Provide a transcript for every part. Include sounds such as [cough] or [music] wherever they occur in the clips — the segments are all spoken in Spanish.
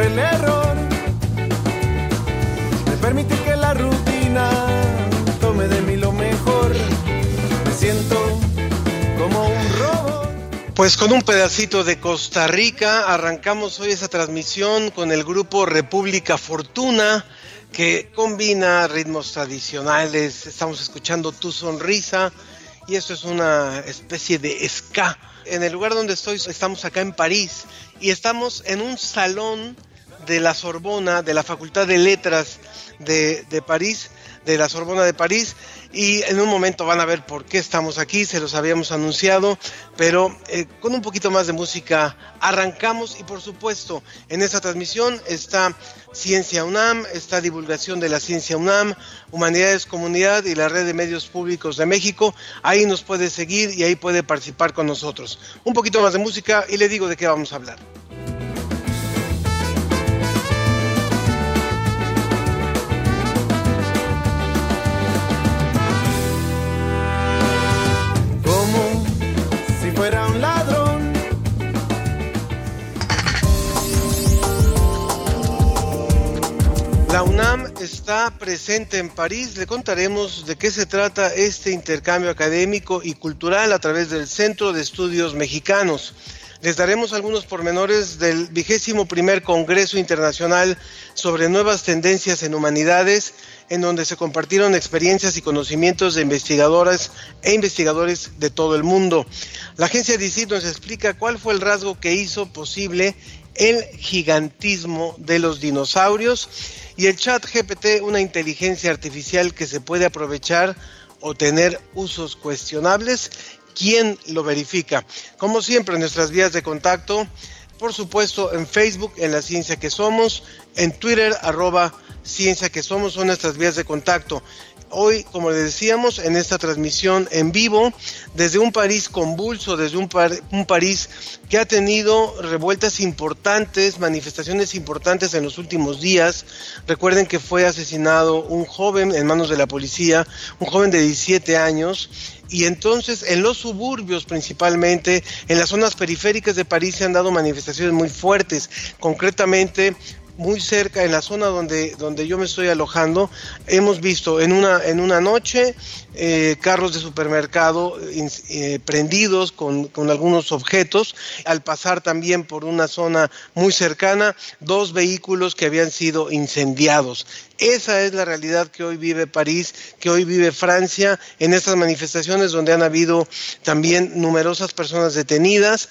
El error de permitir que la rutina tome de mí lo mejor. Me siento como un robot. Pues con un pedacito de Costa Rica arrancamos hoy esa transmisión con el grupo República Fortuna que combina ritmos tradicionales. Estamos escuchando Tu Sonrisa y esto es una especie de ska. En el lugar donde estoy estamos acá en París y estamos en un salón de la Sorbona, de la Facultad de Letras de, de París, de la Sorbona de París y en un momento van a ver por qué estamos aquí, se los habíamos anunciado, pero eh, con un poquito más de música arrancamos y por supuesto en esta transmisión está Ciencia UNAM, está divulgación de la Ciencia UNAM, Humanidades Comunidad y la Red de Medios Públicos de México, ahí nos puede seguir y ahí puede participar con nosotros. Un poquito más de música y le digo de qué vamos a hablar. La UNAM está presente en París. Le contaremos de qué se trata este intercambio académico y cultural a través del Centro de Estudios Mexicanos. Les daremos algunos pormenores del vigésimo primer Congreso Internacional sobre nuevas tendencias en humanidades, en donde se compartieron experiencias y conocimientos de investigadoras e investigadores de todo el mundo. La agencia DICIT nos explica cuál fue el rasgo que hizo posible el gigantismo de los dinosaurios y el chat GPT, una inteligencia artificial que se puede aprovechar o tener usos cuestionables quién lo verifica. Como siempre, nuestras vías de contacto, por supuesto, en Facebook, en La Ciencia que Somos, en Twitter, arroba Ciencia que Somos, son nuestras vías de contacto. Hoy, como les decíamos, en esta transmisión en vivo, desde un París convulso, desde un, par un París que ha tenido revueltas importantes, manifestaciones importantes en los últimos días. Recuerden que fue asesinado un joven en manos de la policía, un joven de 17 años, y entonces en los suburbios principalmente, en las zonas periféricas de París se han dado manifestaciones muy fuertes, concretamente muy cerca en la zona donde, donde yo me estoy alojando, hemos visto en una, en una noche eh, carros de supermercado eh, prendidos con, con, algunos objetos, al pasar también por una zona muy cercana, dos vehículos que habían sido incendiados. Esa es la realidad que hoy vive París, que hoy vive Francia, en estas manifestaciones donde han habido también numerosas personas detenidas,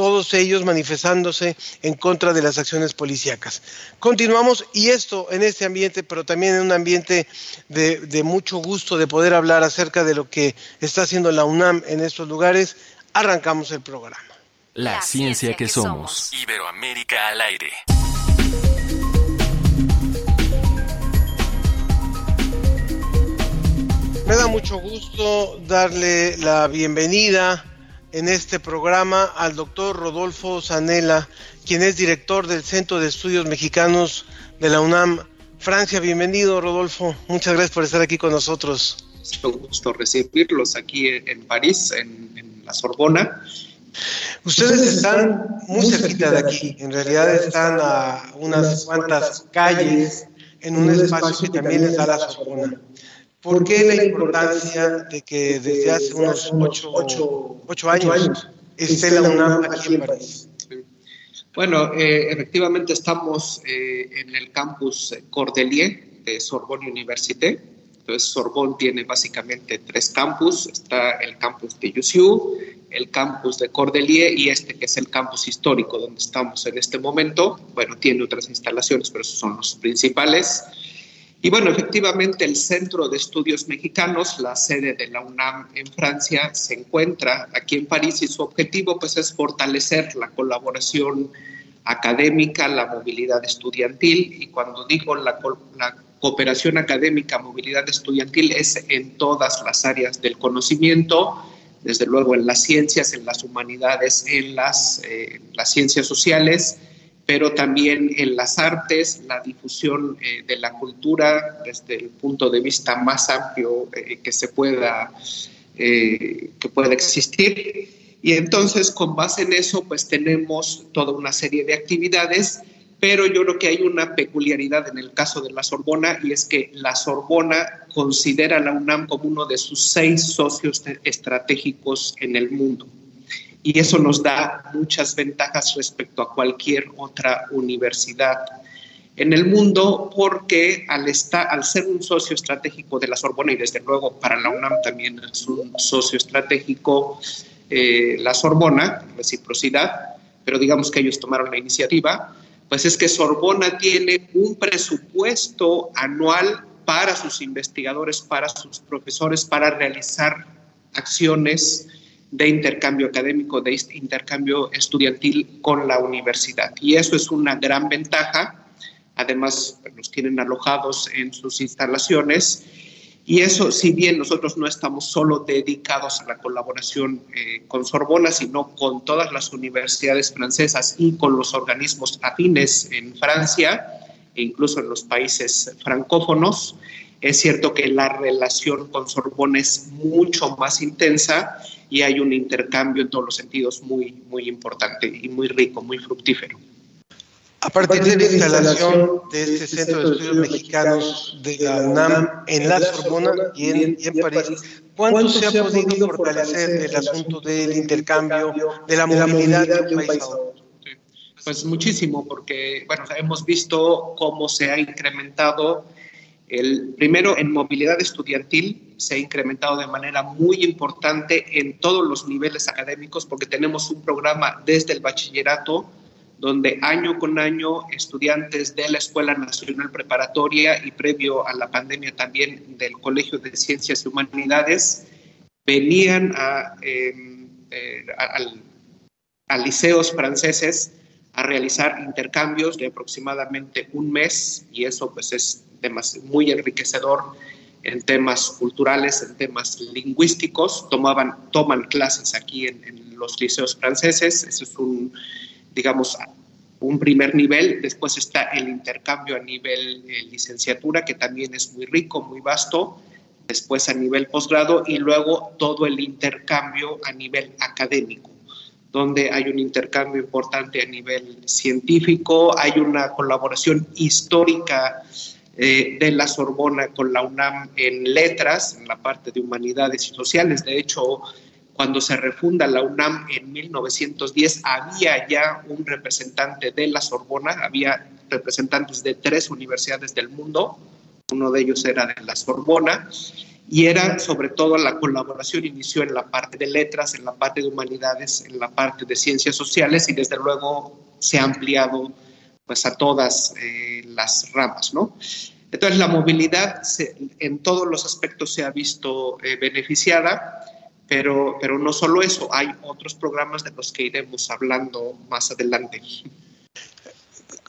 todos ellos manifestándose en contra de las acciones policíacas. Continuamos y esto en este ambiente, pero también en un ambiente de, de, mucho gusto de poder hablar acerca de lo que está haciendo la UNAM en estos lugares, arrancamos el programa. La, la ciencia, ciencia que, que somos. somos. Iberoamérica al aire. Me da mucho gusto darle la bienvenida en este programa al doctor Rodolfo Zanella, quien es director del Centro de Estudios Mexicanos de la UNAM. Francia, bienvenido Rodolfo, muchas gracias por estar aquí con nosotros. Es un gusto recibirlos aquí en París, en, en la Sorbona. Ustedes están muy cerquita de aquí, en realidad están a unas cuantas calles en un espacio que también está la Sorbona. ¿Por qué la importancia de que desde hace unos ocho, ocho, ocho años esté la UNAM aquí en París? Bueno, eh, efectivamente estamos eh, en el campus Cordelier de Sorbonne Université. Entonces, Sorbonne tiene básicamente tres campus. Está el campus de Jussieu, el campus de Cordelier y este que es el campus histórico donde estamos en este momento. Bueno, tiene otras instalaciones, pero esos son los principales. Y bueno, efectivamente el Centro de Estudios Mexicanos, la sede de la UNAM en Francia, se encuentra aquí en París y su objetivo pues es fortalecer la colaboración académica, la movilidad estudiantil, y cuando digo la, cooperación académica, movilidad estudiantil, es en todas las áreas del conocimiento, desde luego en las ciencias, en las humanidades, en las, eh, las ciencias sociales, pero también en las artes, la difusión eh, de la cultura desde el punto de vista más amplio eh, que se pueda, que pueda existir. Y entonces, con base en eso, pues tenemos toda una serie de actividades pero yo creo que hay una peculiaridad en el caso de la Sorbona y es que la Sorbona considera a la UNAM como uno de sus seis socios estratégicos en el mundo. Y eso nos da muchas ventajas respecto a cualquier otra universidad en el mundo porque al, estar, al ser un socio estratégico de la Sorbona y desde luego para la UNAM también es un socio estratégico eh, la Sorbona, reciprocidad, pero digamos que ellos tomaron la iniciativa, pues es que Sorbona tiene un presupuesto anual para sus investigadores, para sus profesores, para realizar acciones de intercambio académico, de intercambio estudiantil con la universidad. Y eso es una gran ventaja. Además, los tienen alojados en sus instalaciones y eso, si bien nosotros no estamos solo dedicados a la colaboración eh, con Sorbona, sino con todas las universidades francesas y con los organismos afines en Francia e incluso en los países francófonos, es cierto que la relación con Sorbona es mucho más intensa y hay un intercambio en todos los sentidos muy, muy importante y muy rico, muy fructífero. A partir de la instalación de este Centro de Estudios Mexicanos de la UNAM en la Sorbona y en, París, ¿cuánto se ha podido fortalecer el asunto del intercambio, de la movilidad de un país a otro? Pues muchísimo, porque bueno, hemos visto cómo se ha incrementado el primero en movilidad estudiantil se ha incrementado de manera muy importante en todos los niveles académicos porque tenemos un programa desde el bachillerato donde año con año estudiantes de la Escuela Nacional Preparatoria y previo a la pandemia también del Colegio de Ciencias y Humanidades venían a, em, eh, a, liceos franceses a realizar intercambios de aproximadamente un mes y eso pues es muy enriquecedor en temas culturales, en temas lingüísticos, tomaban, toman clases aquí en, los liceos franceses, eso es un digamos, un primer nivel, después está el intercambio a nivel eh, licenciatura, que también es muy rico, muy vasto, después a nivel posgrado y luego todo el intercambio a nivel académico, donde hay un intercambio importante a nivel científico, hay una colaboración histórica eh, de la Sorbona con la UNAM en letras, en la parte de humanidades y sociales. De hecho, cuando se refunda la UNAM en 1910, había ya un representante de la Sorbona, había representantes de tres universidades del mundo, uno de ellos era de la Sorbona, y era sobre todo la colaboración inició en la parte de letras, en la parte de humanidades, en la parte de ciencias sociales y desde luego se ha ampliado pues a todas eh, las ramas, ¿no? Entonces la movilidad en todos los aspectos se ha visto eh, beneficiada pero, pero no solo eso, hay otros programas de los que iremos hablando más adelante.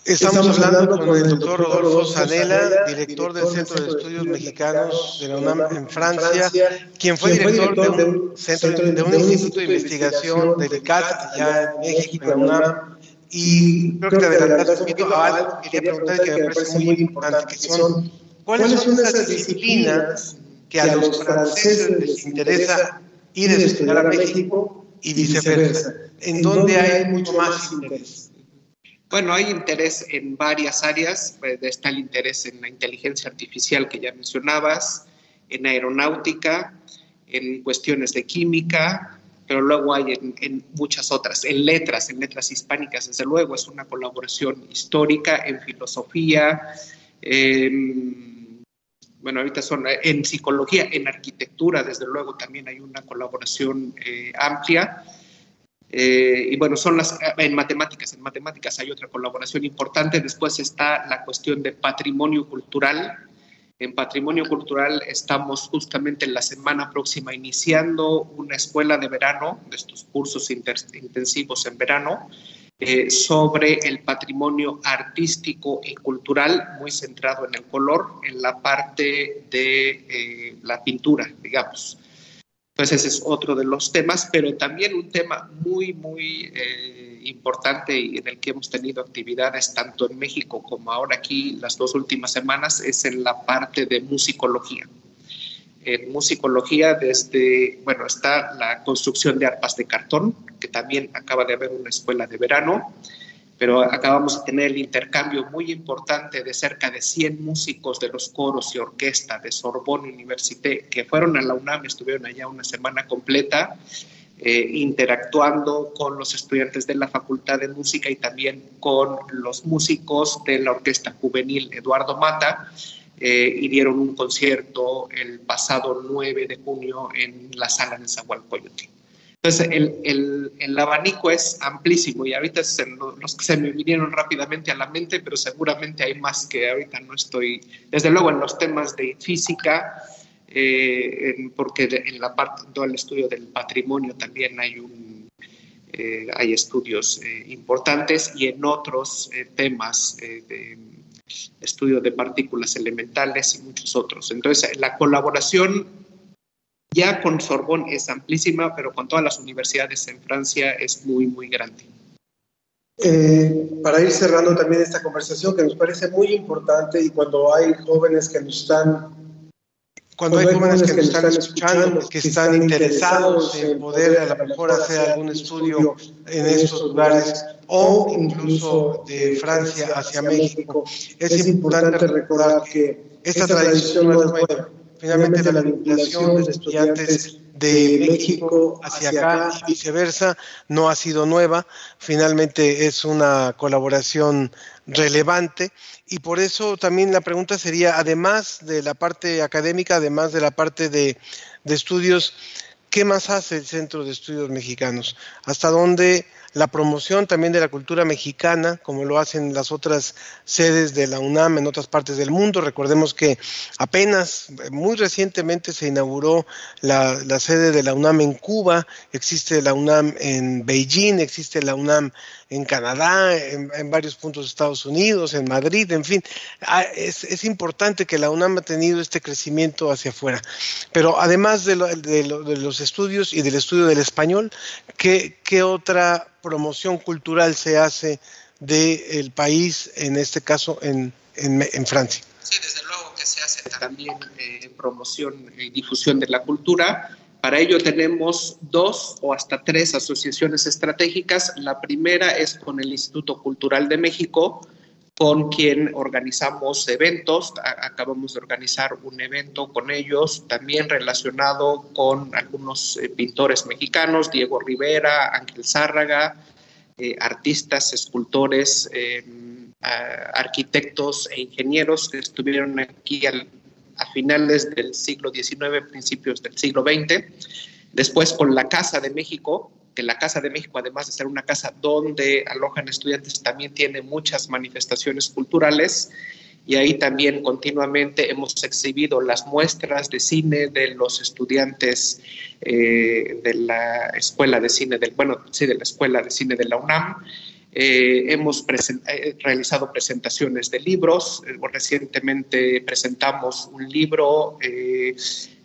Estamos, hablando con el doctor Rodolfo Zanella, director del Centro de Estudios Mexicanos de la UNAM en Francia, quien fue director de un, centro, de un instituto de investigación del CAT allá en México, en la UNAM. Y creo que te adelantaste un poquito a quería preguntar que me parece muy importante, que son, ¿cuáles son esas disciplinas que a los franceses les interesa ir a estudiar a México y viceversa, en donde hay mucho más interés. Bueno, hay interés en varias áreas. Pues, está el interés en la inteligencia artificial que ya mencionabas, en aeronáutica, en cuestiones de química, pero luego hay en, muchas otras, en letras, en letras hispánicas, desde luego, es una colaboración histórica, en filosofía, en bueno, ahorita son eh, en psicología, en arquitectura, desde luego también hay una colaboración eh, amplia. Eh, y bueno, son las, en matemáticas, en matemáticas hay otra colaboración importante. Después está la cuestión de patrimonio cultural. En patrimonio cultural estamos justamente en la semana próxima iniciando una escuela de verano, de estos cursos intensivos en verano, eh, sobre el patrimonio artístico y cultural, muy centrado en el color, en la parte de eh, la pintura, digamos. Entonces ese es otro de los temas, pero también un tema muy, muy eh, importante y en el que hemos tenido actividades tanto en México como ahora aquí las dos últimas semanas es en la parte de musicología. En musicología desde, bueno, está la construcción de arpas de cartón, que también acaba de haber una escuela de verano, pero acabamos de tener el intercambio muy importante de cerca de 100 músicos de los coros y orquesta de Sorbonne Université que fueron a la UNAM, estuvieron allá una semana completa, eh, interactuando con los estudiantes de la Facultad de Música y también con los músicos de la Orquesta Juvenil Eduardo Mata, eh, y dieron un concierto el pasado 9 de junio en la sala de Zahualcoyotl. Entonces, el, el, abanico es amplísimo y ahorita es los que se me vinieron rápidamente a la mente, pero seguramente hay más que ahorita no estoy, desde luego en los temas de física, eh, porque en la parte, todo el estudio del patrimonio también hay un, eh, hay estudios eh, importantes y en otros temas de estudio de partículas elementales y muchos otros. Entonces, la colaboración ya con Sorbonne es amplísima, pero con todas las universidades en Francia es muy, muy grande. Eh, para ir cerrando también esta conversación que nos parece muy importante y cuando hay jóvenes que nos están cuando, hay jóvenes que, nos están escuchando, que están interesados en poder a lo mejor hacer algún estudio en estos lugares o incluso de Francia hacia México, es importante recordar que esta tradición no es nueva finalmente la vinculación de estudiantes de México hacia acá y viceversa no ha sido nueva, finalmente es una colaboración relevante y por eso también la pregunta sería, además de la parte académica, además de la parte de, de estudios, ¿qué más hace el Centro de Estudios Mexicanos? ¿Hasta dónde la promoción también de la cultura mexicana, como lo hacen las otras sedes de la UNAM en otras partes del mundo. Recordemos que apenas, muy recientemente, se inauguró la, sede de la UNAM en Cuba, existe la UNAM en Beijing, existe la UNAM en Canadá, en, varios puntos de Estados Unidos, en Madrid, en fin. Ah, es, importante que la UNAM ha tenido este crecimiento hacia afuera. Pero además de, los estudios y del estudio del español, ¿qué, qué otra promoción cultural se hace del país, en este caso en, en, Francia. Sí, desde luego que se hace también eh, promoción y difusión de la cultura. Para ello tenemos dos o hasta tres asociaciones estratégicas. La primera es con el Instituto Cultural de México, con quien organizamos eventos. Acabamos de organizar un evento con ellos, también relacionado con algunos eh, pintores mexicanos, Diego Rivera, Ángel Zárraga, eh, artistas, escultores, eh, arquitectos e ingenieros que estuvieron aquí a finales del siglo XIX, principios del siglo XX. Después con la Casa de México, que la Casa de México, además de ser una casa donde alojan estudiantes, también tiene muchas manifestaciones culturales y ahí también continuamente hemos exhibido las muestras de cine de los estudiantes eh, de la Escuela de Cine del, bueno, sí, de la Escuela de Cine de la UNAM. Eh, hemos eh, realizado presentaciones de libros. recientemente presentamos un libro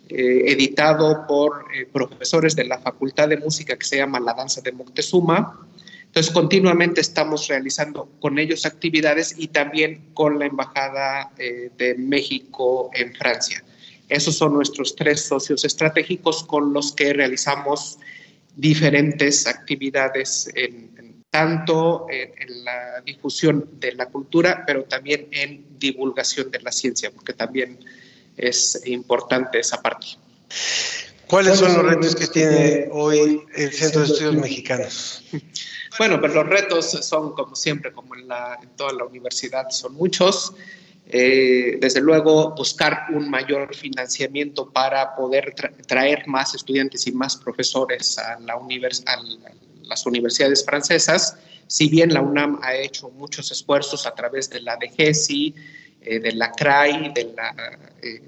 eh, editado por eh, profesores de la Facultad de Música que se llama La Danza de Moctezuma. Entonces, continuamente estamos realizando con ellos actividades y también con la Embajada eh, de México en Francia. Esos son nuestros tres socios estratégicos con los que realizamos diferentes actividades tanto en, en, la difusión de la cultura, pero también en divulgación de la ciencia, porque también es importante esa parte. ¿Cuáles son los retos que tiene hoy el Centro de Estudios Mexicanos? [laughs] Bueno, pues los retos son como siempre, como en, la, en toda la universidad, son muchos. Eh, desde luego, buscar un mayor financiamiento para poder traer más estudiantes y más profesores a, la univers las universidades francesas. Si bien la UNAM ha hecho muchos esfuerzos a través de la DGESI, eh, de la CRAI, de la, eh,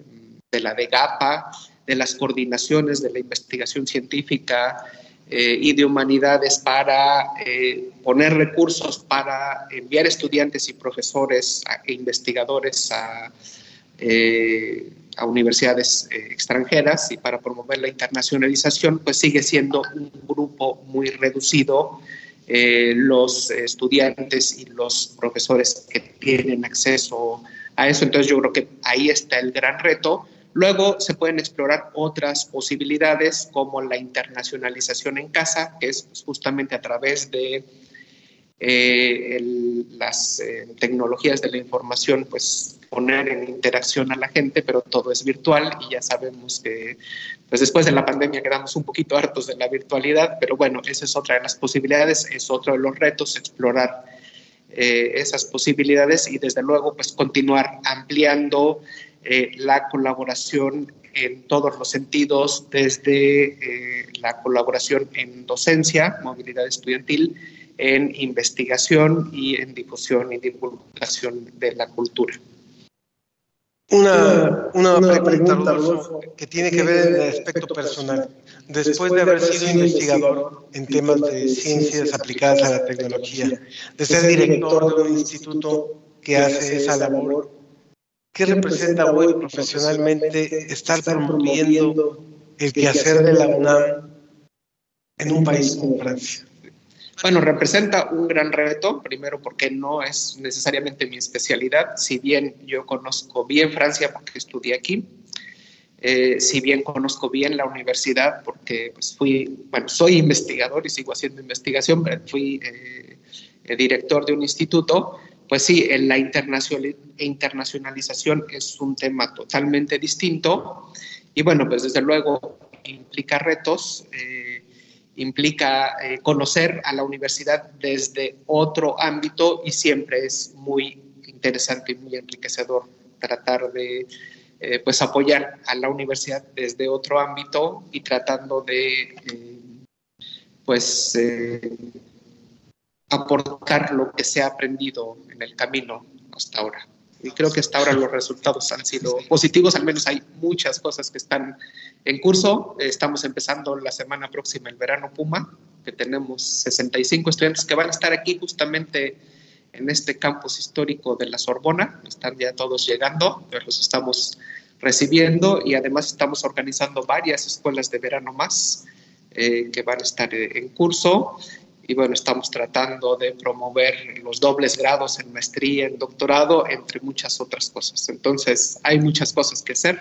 de la DEGAPA, de las coordinaciones de la investigación científica eh, y de humanidades para eh, poner recursos para enviar estudiantes y profesores e investigadores a, eh, a universidades extranjeras y para promover la internacionalización, pues sigue siendo un grupo muy reducido. los estudiantes y los profesores que tienen acceso a eso, entonces yo creo que ahí está el gran reto, Luego se pueden explorar otras posibilidades como la internacionalización en casa, que es justamente a través de eh, las eh, tecnologías de la información, pues poner en interacción a la gente, pero todo es virtual y ya sabemos que pues después de la pandemia quedamos un poquito hartos de la virtualidad, pero bueno, esa es otra de las posibilidades, es otro de los retos, explorar eh, esas posibilidades y desde luego pues continuar ampliando eh, la colaboración en todos los sentidos, desde eh, la colaboración en docencia, movilidad estudiantil, en investigación y en difusión y divulgación de la cultura. Una, una, pregunta, que tiene que ver en el aspecto personal. Después de haber sido investigador en temas de ciencias aplicadas a la tecnología, de ser director de un instituto que hace esa labor, ¿Qué representa hoy profesionalmente estar promoviendo el quehacer de la UNAM en un país como Francia? Bueno, representa un gran reto, primero porque no es necesariamente mi especialidad, si bien yo conozco bien Francia porque estudié aquí, eh, si bien conozco bien la universidad porque pues, fui, bueno, soy investigador y sigo haciendo investigación, pero fui eh, director de un instituto, pues sí, la internacionalización es un tema totalmente distinto y bueno, pues desde luego implica retos, eh, implica eh, conocer a la universidad desde otro ámbito y siempre es muy interesante y muy enriquecedor tratar de eh, pues apoyar a la universidad desde otro ámbito y tratando de pues aportar lo que se ha aprendido en el camino hasta ahora. Y creo que hasta ahora los resultados han sido positivos, al menos hay muchas cosas que están en curso. Estamos empezando la semana próxima el verano Puma, que tenemos 65 estudiantes que van a estar aquí justamente en este campus histórico de la Sorbona. Están ya todos llegando, los estamos recibiendo y además estamos organizando varias escuelas de verano más eh, que van a estar en curso y bueno, estamos tratando de promover los dobles grados en maestría, en doctorado, entre muchas otras cosas. Entonces, hay muchas cosas que hacer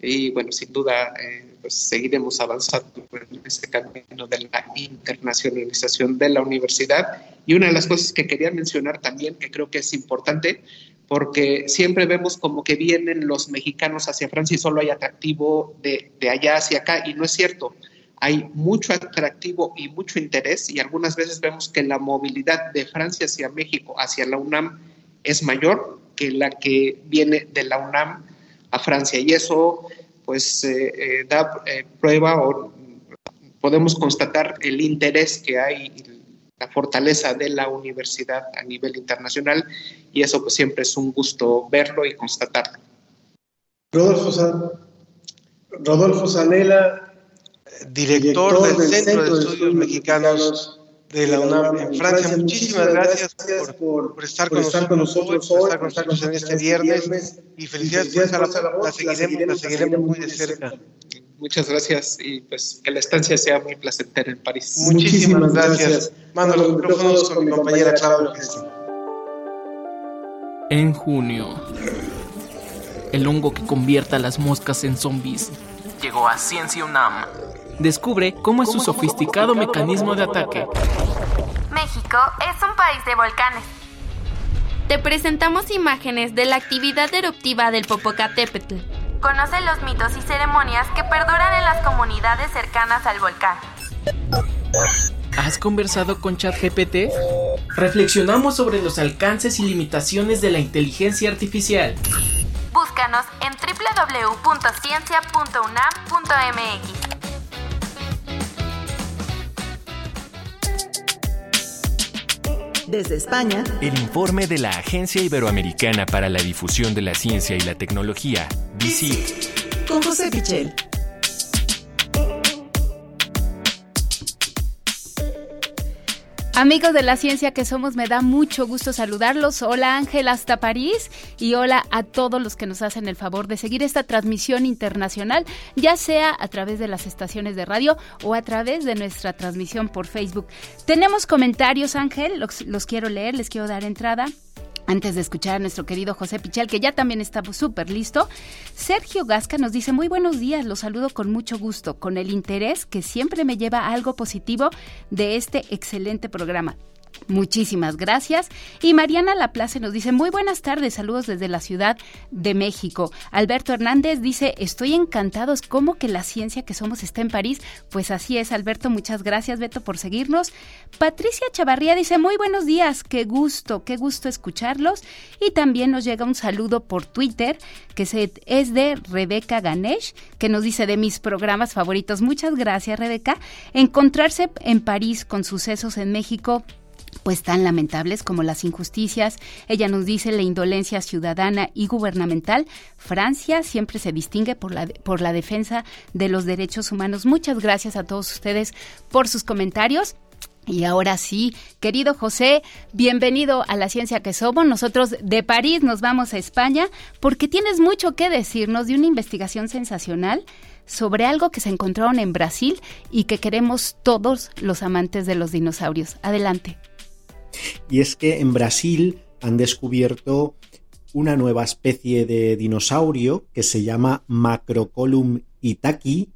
y bueno, sin duda, eh, pues seguiremos avanzando en este camino de la internacionalización de la universidad. Y una de las cosas que quería mencionar también, que creo que es importante, porque siempre vemos como que vienen los mexicanos hacia Francia y solo hay atractivo de, de allá hacia acá, y no es cierto hay mucho atractivo y mucho interés y algunas veces vemos que la movilidad de Francia hacia México, hacia la UNAM, es mayor que la que viene de la UNAM a Francia y eso pues eh, eh, da eh, prueba o podemos constatar el interés que hay, la fortaleza de la universidad a nivel internacional y eso pues siempre es un gusto verlo y constatarlo. Rodolfo, Rodolfo Sanela director, del Centro, de Estudios Mexicanos de la UNAM en Francia. Muchísimas gracias por, estar, con, nosotros, hoy, por estar con nosotros en este, viernes. y felicidades por esa labor, la seguiremos, la seguiremos muy de cerca. Muchas gracias y pues que la estancia sea muy placentera en París. Muchísimas gracias. Mando los micrófonos con mi compañera Claudia En junio, el hongo que convierta a las moscas en zombies llegó a Ciencia UNAM descubre cómo es su sofisticado mecanismo de ataque. México es un país de volcanes. Te presentamos imágenes de la actividad eruptiva del Popocatépetl. Conoce los mitos y ceremonias que perduran en las comunidades cercanas al volcán. ¿Has conversado con ChatGPT? Reflexionamos sobre los alcances y limitaciones de la inteligencia artificial. Búscanos en www.ciencia.unam.mx. Desde España, el informe de la Agencia Iberoamericana para la Difusión de la Ciencia y la Tecnología, BICIT. Con José Pichel. Amigos de la ciencia que somos, me da mucho gusto saludarlos. Hola Ángel hasta París y hola a todos los que nos hacen el favor de seguir esta transmisión internacional, ya sea a través de las estaciones de radio o a través de nuestra transmisión por Facebook. Tenemos comentarios, Ángel, los, quiero leer, les quiero dar entrada. Antes de escuchar a nuestro querido José Pichel, que ya también está súper listo, Sergio Gasca nos dice, muy buenos días, los saludo con mucho gusto, con el interés que siempre me lleva a algo positivo de este excelente programa. Muchísimas gracias. Y Mariana Laplace nos dice, muy buenas tardes, saludos desde la Ciudad de México. Alberto Hernández dice, estoy encantados, ¿cómo que la ciencia que somos está en París? Pues así es, Alberto, muchas gracias, Beto, por seguirnos. Patricia Chavarría dice, muy buenos días, qué gusto, qué gusto escucharlos. Y también nos llega un saludo por Twitter, que es de Rebeca Ganesh, que nos dice de mis programas favoritos. Muchas gracias, Rebeca. Encontrarse en París con sucesos en México pues tan lamentables como las injusticias. Ella nos dice la indolencia ciudadana y gubernamental. Francia siempre se distingue por la, por la defensa de los derechos humanos. Muchas gracias a todos ustedes por sus comentarios. Y ahora sí, querido José, bienvenido a la ciencia que somos. Nosotros de París nos vamos a España porque tienes mucho que decirnos de una investigación sensacional sobre algo que se encontraron en Brasil y que queremos todos los amantes de los dinosaurios. Adelante. Y es que en Brasil han descubierto una nueva especie de dinosaurio que se llama Macrocolum itaki,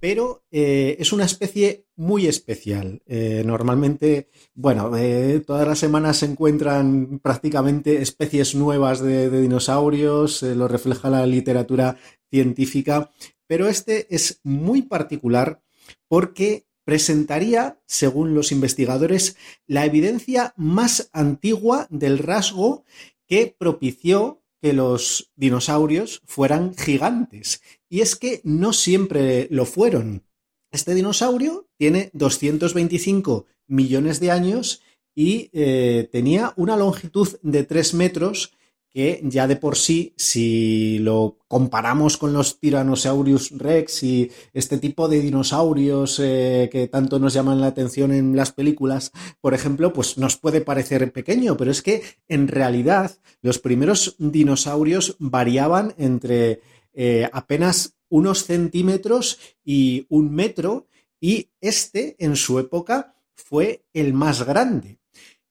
pero eh, es una especie muy especial. Eh, normalmente, bueno, eh, todas las semanas se encuentran prácticamente especies nuevas de, de dinosaurios, lo refleja la literatura científica, pero este es muy particular porque presentaría, según los investigadores, la evidencia más antigua del rasgo que propició que los dinosaurios fueran gigantes. Y es que no siempre lo fueron. Este dinosaurio tiene 225 millones de años y eh, tenía una longitud de 3 metros que ya de por sí, si lo comparamos con los Tyrannosaurus rex y este tipo de dinosaurios eh, que tanto nos llaman la atención en las películas, por ejemplo, pues nos puede parecer pequeño, pero es que en realidad los primeros dinosaurios variaban entre eh, apenas unos centímetros y un metro y este en su época fue el más grande.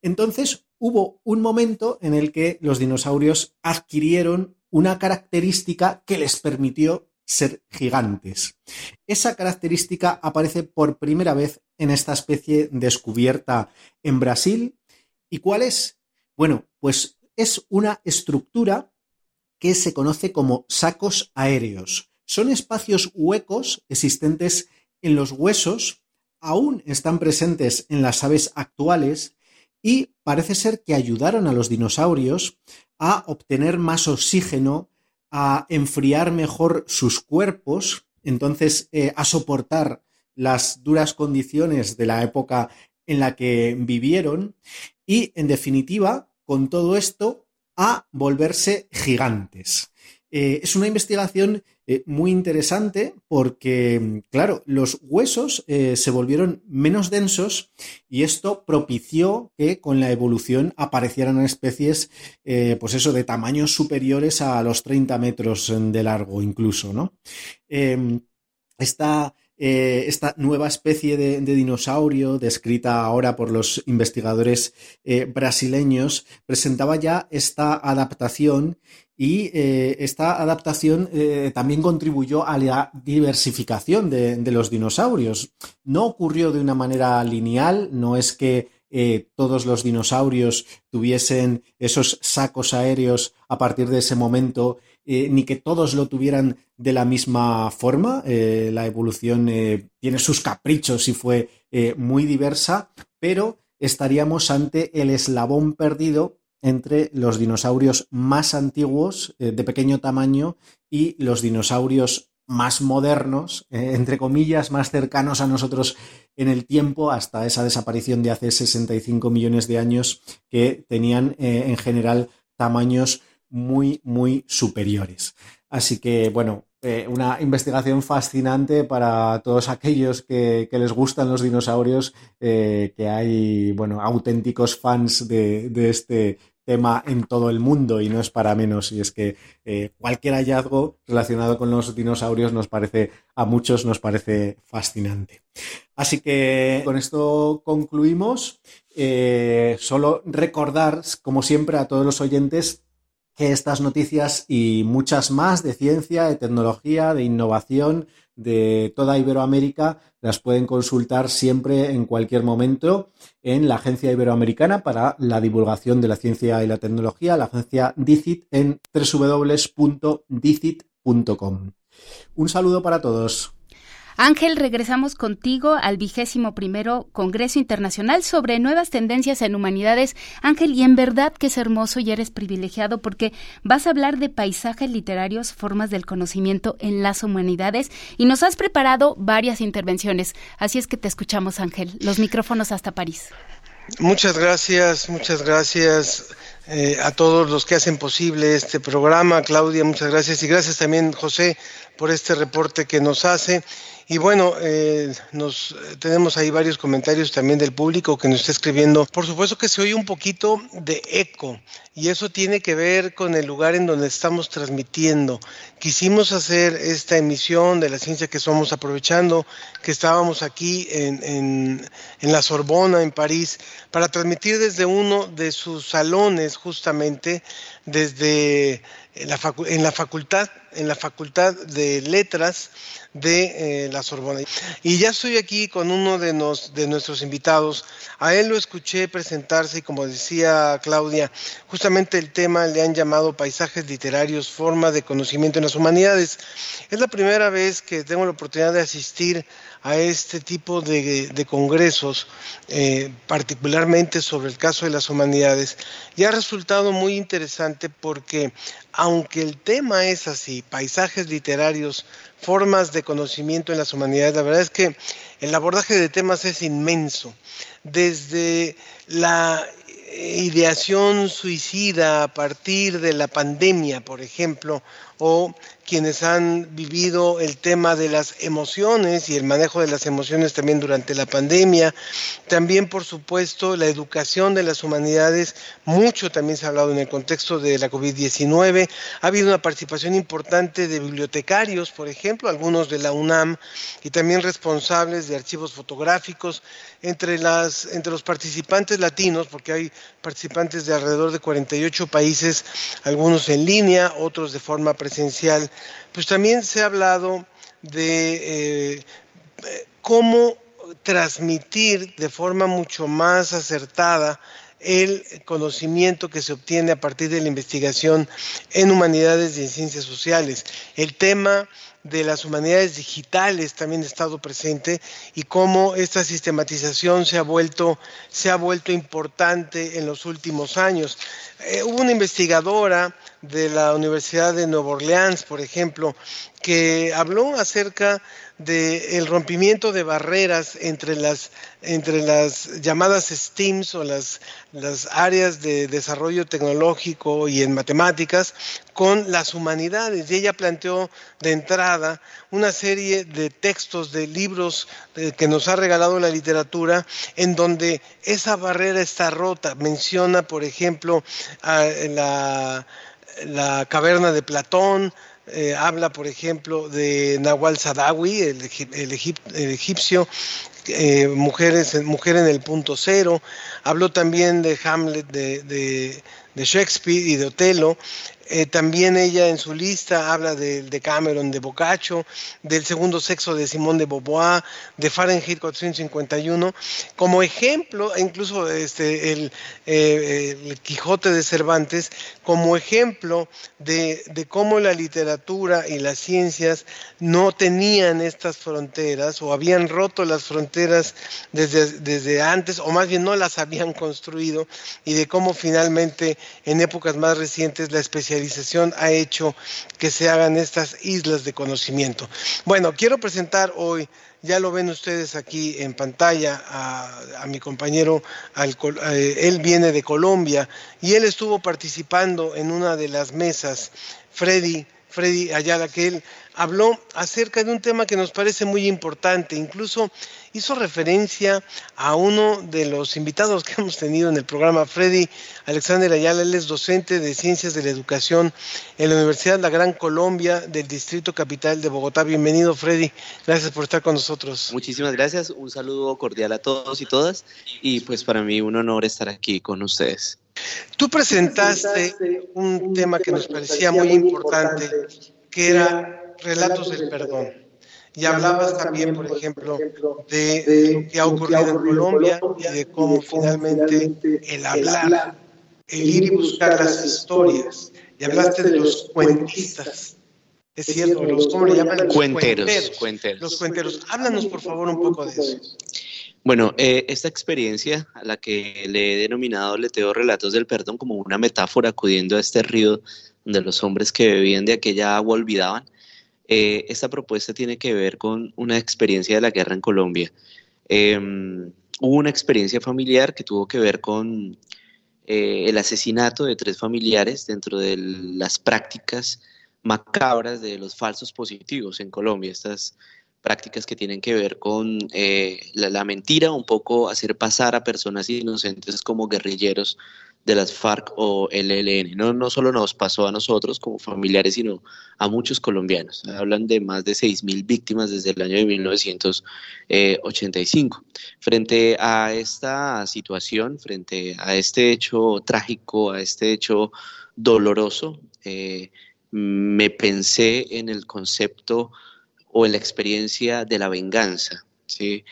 Entonces, hubo un momento en el que los dinosaurios adquirieron una característica que les permitió ser gigantes. Esa característica aparece por primera vez en esta especie descubierta en Brasil. ¿Y cuál es? Bueno, pues es una estructura que se conoce como sacos aéreos. Son espacios huecos existentes en los huesos, aún están presentes en las aves actuales y parece ser que ayudaron a los dinosaurios a obtener más oxígeno, a enfriar mejor sus cuerpos, entonces eh, a soportar las duras condiciones de la época en la que vivieron y, en definitiva, con todo esto, a volverse gigantes. Eh, es una investigación eh, muy interesante porque, claro, los huesos eh, se volvieron menos densos y esto propició que con la evolución aparecieran especies, pues eso, de tamaños superiores a los 30 metros de largo incluso, ¿no? Em, esta, esta nueva especie de, dinosaurio, descrita ahora por los investigadores brasileños, presentaba ya esta adaptación y eh, esta adaptación eh, también contribuyó a la diversificación de, los dinosaurios. No ocurrió de una manera lineal, no es que eh, todos los dinosaurios tuviesen esos sacos aéreos a partir de ese momento, ni que todos lo tuvieran de la misma forma. la evolución tiene sus caprichos y fue muy diversa, pero estaríamos ante el eslabón perdido entre los dinosaurios más antiguos, eh, de pequeño tamaño, y los dinosaurios más modernos, eh, entre comillas, más cercanos a nosotros en el tiempo, hasta esa desaparición de hace 65 millones de años, que tenían eh, en general tamaños muy, muy superiores. Así que, bueno, una investigación fascinante para todos aquellos que, les gustan los dinosaurios, que hay, bueno, auténticos fans de, este tema en todo el mundo y no es para menos. Y es que eh, cualquier hallazgo relacionado con los dinosaurios nos parece, a muchos nos parece fascinante. Así que con esto concluimos. solo recordar, como siempre, a todos los oyentes que estas noticias y muchas más de ciencia, de tecnología, de innovación de toda Iberoamérica las pueden consultar siempre en cualquier momento en la Agencia Iberoamericana para la divulgación de la ciencia y la tecnología, la agencia DICIT en www.dicit.com. Un saludo para todos. Ángel, regresamos contigo al vigésimo primero Congreso Internacional sobre nuevas tendencias en humanidades. Ángel, y en verdad que es hermoso y eres privilegiado porque vas a hablar de paisajes literarios, formas del conocimiento en las humanidades y nos has preparado varias intervenciones. Así es que te escuchamos, Ángel. Los micrófonos hasta París. Muchas gracias, muchas gracias eh, a todos los que hacen posible este programa. Claudia, muchas gracias y gracias también, José, por este reporte que nos hace. Y bueno, eh, nos tenemos ahí varios comentarios también del público que nos está escribiendo. Por supuesto que se oye un poquito de eco y eso tiene que ver con el lugar en donde estamos transmitiendo. Quisimos hacer esta emisión de la ciencia que somos aprovechando que estábamos aquí en, en, en la Sorbona, en París, para transmitir desde uno de sus salones justamente, desde la, en la facultad, en la facultad de letras de eh, la Sorbona. Y ya estoy aquí con uno de, nos, de nuestros invitados. A él lo escuché presentarse y como decía Claudia, justamente el tema le han llamado paisajes literarios, forma de conocimiento en las humanidades. Es la primera vez que tengo la oportunidad de asistir a este tipo de, congresos, eh, particularmente sobre el caso de las humanidades, y ha resultado muy interesante porque aunque el tema es así, paisajes literarios, formas de conocimiento en las humanidades, la verdad es que el abordaje de temas es inmenso. Desde la ideación suicida a partir de la pandemia, por ejemplo, o quienes han vivido el tema de las emociones y el manejo de las emociones también durante la pandemia. También, por supuesto, la educación de las humanidades, mucho también se ha hablado en el contexto de la COVID-19. Ha habido una participación importante de bibliotecarios, por ejemplo, algunos de la UNAM y también responsables de archivos fotográficos. Entre, las, entre los participantes latinos, porque hay participantes de alrededor de 48 países, algunos en línea, otros de forma presencial, esencial, pues también se ha hablado de eh, cómo transmitir de forma mucho más acertada el conocimiento que se obtiene a partir de la investigación en humanidades y en ciencias sociales. El tema de las humanidades digitales también ha estado presente y cómo esta sistematización se ha vuelto, se ha vuelto importante en los últimos años. Eh, hubo una investigadora de la Universidad de Nueva Orleans, por ejemplo, que habló acerca del rompimiento de barreras entre las, entre las llamadas STEAMs o las, las áreas de desarrollo tecnológico y en matemáticas con las humanidades. Y ella planteó de entrada una serie de textos, de libros eh, que nos ha regalado la literatura, en donde esa barrera está rota. Menciona, por ejemplo, la la caverna de Platón, eh, habla, por ejemplo, de Nawal Sadawi, el, egipcio, eh, mujeres, mujer en el punto cero. Habló también de Hamlet de, de Shakespeare y de Otelo. Eh, también ella en su lista habla de, Cameron, de Boccaccio, del segundo sexo de Simón de Beauvoir, de Fahrenheit 451, como ejemplo, incluso este, el, eh, el Quijote de Cervantes, como ejemplo de, de, cómo la literatura y las ciencias no tenían estas fronteras o habían roto las fronteras desde, desde antes, o más bien no las habían construido, y de cómo finalmente en épocas más recientes la especialización ha hecho que se hagan estas islas de conocimiento. Bueno, quiero presentar hoy, ya lo ven ustedes aquí en pantalla, a, mi compañero, eh, él viene de Colombia y él estuvo participando en una de las mesas, Freddy Freddy Ayala, que él habló acerca de un tema que nos parece muy importante, incluso hizo referencia a uno de los invitados que [laughs] hemos tenido en el programa, Freddy Alexander Ayala, él es docente de Ciencias de la Educación en la Universidad La Gran Colombia del Distrito Capital de Bogotá. Bienvenido, Freddy, gracias por estar con nosotros. Muchísimas gracias, un saludo cordial a todos y todas, y pues para mí un honor estar aquí con ustedes. Tú presentaste un tema que nos parecía muy importante, que era relatos del perdón. Y hablabas también, por ejemplo, de lo que ha ocurrido en Colombia y de cómo finalmente el hablar, el ir y buscar las historias. Y hablaste de los cuentistas. Es cierto, los, ¿cómo le llaman? Los cuenteros, cuenteros. Los cuenteros. Háblanos, por favor, un poco de eso. Bueno, eh, esta experiencia a la que le he denominado Leteo Relatos del Perdón como una metáfora acudiendo a este río donde los hombres que bebían de aquella agua olvidaban, eh, esta propuesta tiene que ver con una experiencia de la guerra en Colombia. Em, hubo una experiencia familiar que tuvo que ver con eh, el asesinato de tres familiares dentro de las prácticas macabras de los falsos positivos en Colombia. Estas prácticas que tienen que ver con eh, la, mentira, un poco hacer pasar a personas inocentes como guerrilleros de las FARC o el ELN. No, no solo nos pasó a nosotros como familiares, sino a muchos colombianos. Hablan de más de 6.000 víctimas desde el año de 1985. Frente a esta situación, frente a este hecho trágico, a este hecho doloroso, eh, me pensé en el concepto o en la experiencia de la venganza. ¿sí?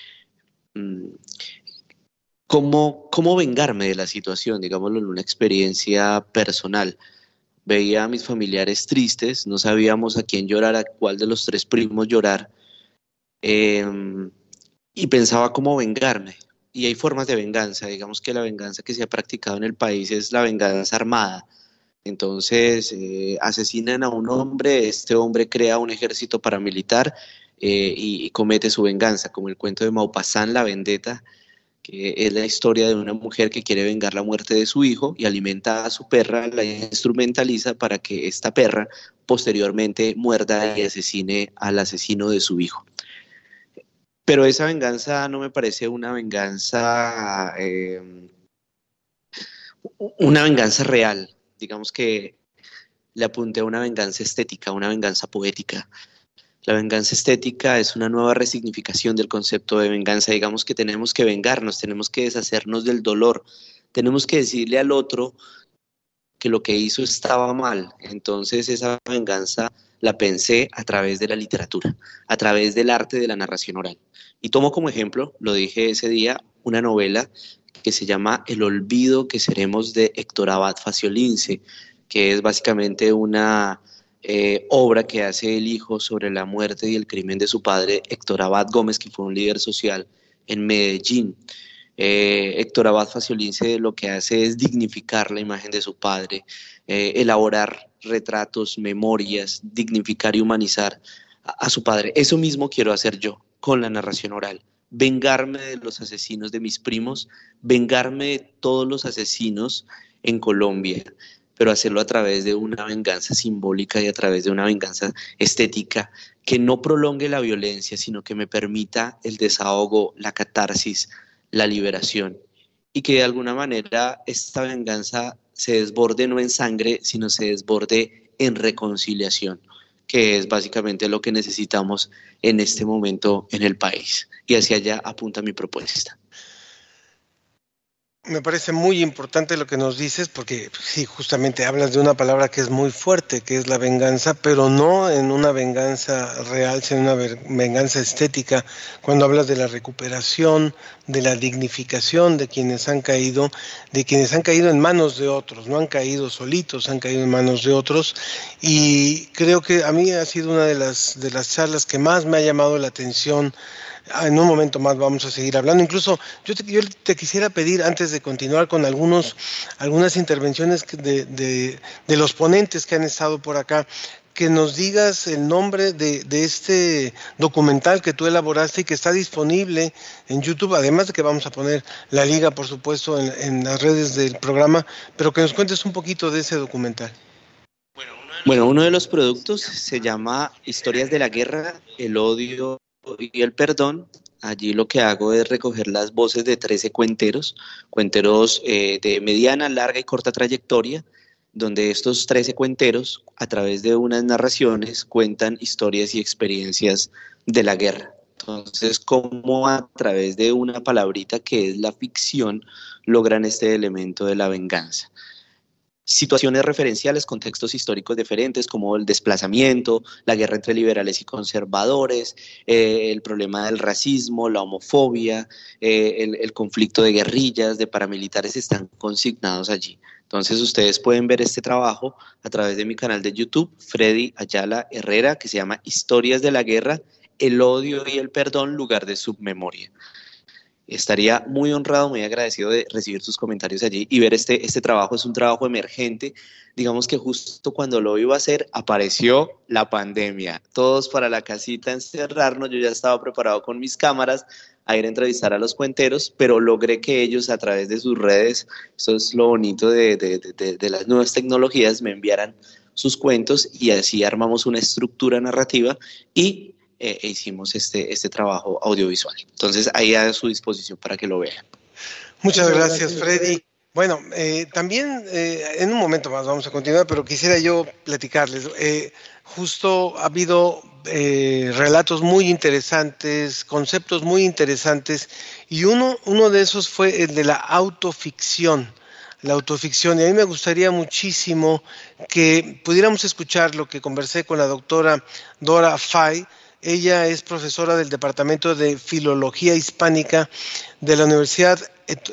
Mm, ¿Cómo, ¿Cómo vengarme de la situación? Digámoslo en una experiencia personal. Veía a mis familiares tristes, no sabíamos a quién llorar, a cuál de los tres primos llorar, em, y pensaba cómo vengarme. Y hay formas de venganza, digamos que la venganza que se ha practicado en el país es la venganza armada, entonces, eh, asesinan a un hombre, este hombre crea un ejército paramilitar eh, y, comete su venganza, como el cuento de Maupassant, La Vendetta, que es la historia de una mujer que quiere vengar la muerte de su hijo y alimenta a su perra, la instrumentaliza para que esta perra posteriormente muerda y asesine al asesino de su hijo. Pero esa venganza no me parece una venganza, eh, una venganza real, digamos que le apunté a una venganza estética, una venganza poética. La venganza estética es una nueva resignificación del concepto de venganza. Digamos que tenemos que vengarnos, tenemos que deshacernos del dolor, tenemos que decirle al otro que lo que hizo estaba mal. Entonces esa venganza la pensé a través de la literatura, a través del arte de la narración oral. Y tomo como ejemplo, lo dije ese día, una novela que se llama El olvido que seremos de Héctor Abad Faciolince, que es básicamente una eh, obra que hace el hijo sobre la muerte y el crimen de su padre, Héctor Abad Gómez, que fue un líder social en Medellín. Eh, Héctor Abad Faciolince lo que hace es dignificar la imagen de su padre, eh, elaborar retratos, memorias, dignificar y humanizar a su padre. Eso mismo quiero hacer yo con la narración oral vengarme de los asesinos de mis primos, vengarme de todos los asesinos en Colombia, pero hacerlo a través de una venganza simbólica y a través de una venganza estética que no prolongue la violencia, sino que me permita el desahogo, la catarsis, la liberación. Y que de alguna manera esta venganza se desborde no en sangre, sino se desborde en reconciliación que es básicamente lo que necesitamos en este momento en el país. Y hacia allá apunta mi propuesta. Me parece muy importante lo que nos dices porque sí, justamente hablas de una palabra que es muy fuerte, que es la venganza, pero no en una venganza real, sino en una venganza estética, cuando hablas de la recuperación, de la dignificación de quienes han caído, de quienes han caído en manos de otros, no han caído solitos, han caído en manos de otros. Y creo que a mí ha sido una de las, de las charlas que más me ha llamado la atención en un momento más vamos a seguir hablando. Incluso yo te, yo te quisiera pedir, antes de continuar con algunos, algunas intervenciones de, de, los ponentes que han estado por acá, que nos digas el nombre de, este documental que tú elaboraste y que está disponible en YouTube, además de que vamos a poner la liga, por supuesto, en, las redes del programa, pero que nos cuentes un poquito de ese documental. Bueno, uno de los productos se llama Historias de la Guerra, el odio y el perdón. Allí lo que hago es recoger las voces de 13 cuenteros, cuenteros eh, de mediana, larga y corta trayectoria, donde estos 13 cuenteros, a través de unas narraciones, cuentan historias y experiencias de la guerra. Entonces, cómo a través de una palabrita que es la ficción logran este elemento de la venganza situaciones referenciales, contextos históricos diferentes como el desplazamiento, la guerra entre liberales y conservadores, eh, el problema del racismo, la homofobia, eh, el, el, conflicto de guerrillas, de paramilitares están consignados allí. Entonces ustedes pueden ver este trabajo a través de mi canal de YouTube, Freddy Ayala Herrera, que se llama Historias de la Guerra, el odio y el perdón, lugar de submemoria. Estaría muy honrado, muy agradecido de recibir sus comentarios allí y ver este, este trabajo. Es un trabajo emergente. Digamos que justo cuando lo iba a hacer apareció la pandemia. Todos para la casita encerrarnos. Yo ya estaba preparado con mis cámaras a ir a entrevistar a los cuenteros, pero logré que ellos a través de sus redes, eso es lo bonito de, de, de, de las nuevas tecnologías, me enviaran sus cuentos y así armamos una estructura narrativa y eh, e hicimos este, este trabajo audiovisual. Entonces, ahí a su disposición para que lo vean. Muchas gracias, Freddy. Bueno, eh, también eh, en un momento más vamos a continuar, pero quisiera yo platicarles. Eh, justo ha habido eh, relatos muy interesantes, conceptos muy interesantes, y uno, uno de esos fue el de la autoficción. La autoficción, y a mí me gustaría muchísimo que pudiéramos escuchar lo que conversé con la doctora Dora Fay, ella es profesora del Departamento de Filología Hispánica de la Universidad